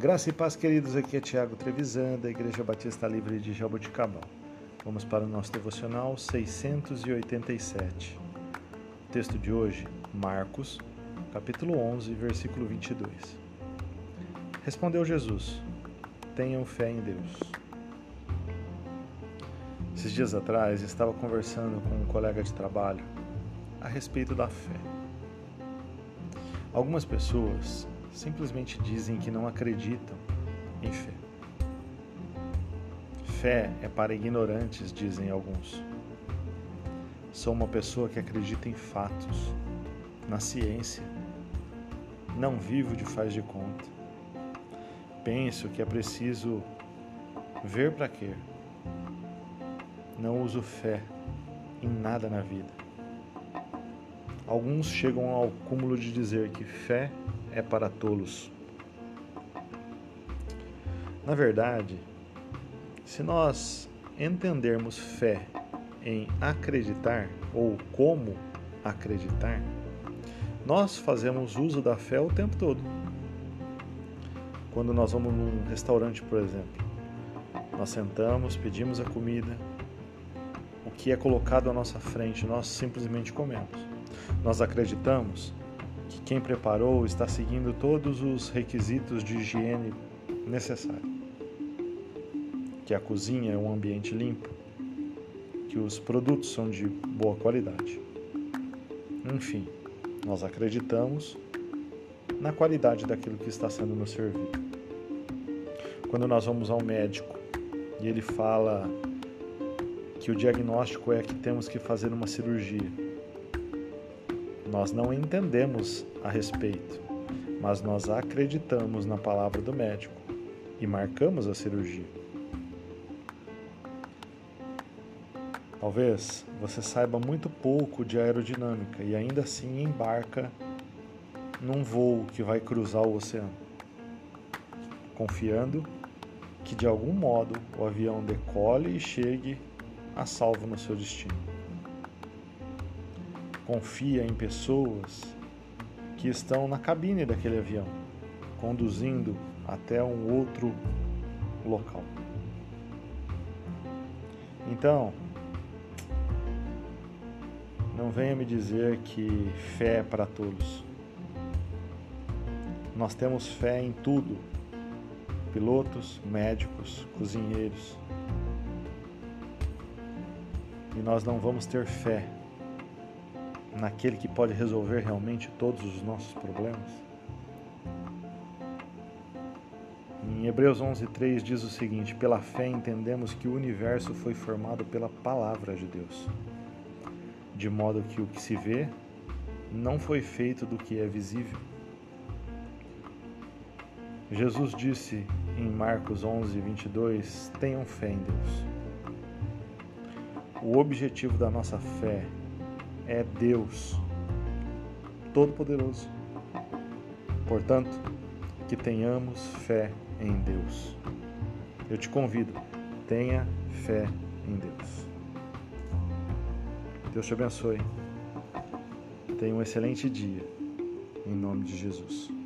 Graça e paz, queridos. Aqui é Tiago Trevisan, da Igreja Batista Livre de Jaboticabal. Vamos para o nosso devocional 687. O texto de hoje, Marcos, capítulo 11, versículo 22. Respondeu Jesus: Tenham fé em Deus. Esses dias atrás, estava conversando com um colega de trabalho a respeito da fé. Algumas pessoas simplesmente dizem que não acreditam em fé. Fé é para ignorantes, dizem alguns. Sou uma pessoa que acredita em fatos, na ciência. Não vivo de faz de conta. Penso que é preciso ver para quê. Não uso fé em nada na vida. Alguns chegam ao cúmulo de dizer que fé é para tolos. Na verdade, se nós entendermos fé em acreditar ou como acreditar, nós fazemos uso da fé o tempo todo. Quando nós vamos num restaurante, por exemplo, nós sentamos, pedimos a comida, o que é colocado à nossa frente, nós simplesmente comemos. Nós acreditamos que quem preparou está seguindo todos os requisitos de higiene necessários. Que a cozinha é um ambiente limpo, que os produtos são de boa qualidade. Enfim, nós acreditamos na qualidade daquilo que está sendo nos servido. Quando nós vamos ao médico e ele fala que o diagnóstico é que temos que fazer uma cirurgia, nós não entendemos a respeito, mas nós acreditamos na palavra do médico e marcamos a cirurgia. Talvez você saiba muito pouco de aerodinâmica e ainda assim embarca num voo que vai cruzar o oceano, confiando que de algum modo o avião decole e chegue a salvo no seu destino confia em pessoas que estão na cabine daquele avião, conduzindo até um outro local. Então, não venha me dizer que fé é para todos. Nós temos fé em tudo: pilotos, médicos, cozinheiros. E nós não vamos ter fé naquele que pode resolver realmente todos os nossos problemas? Em Hebreus 11:3 diz o seguinte: Pela fé entendemos que o universo foi formado pela palavra de Deus, de modo que o que se vê não foi feito do que é visível. Jesus disse em Marcos 11:22: Tenham fé em Deus. O objetivo da nossa fé é Deus Todo-Poderoso. Portanto, que tenhamos fé em Deus. Eu te convido, tenha fé em Deus. Deus te abençoe. Tenha um excelente dia, em nome de Jesus.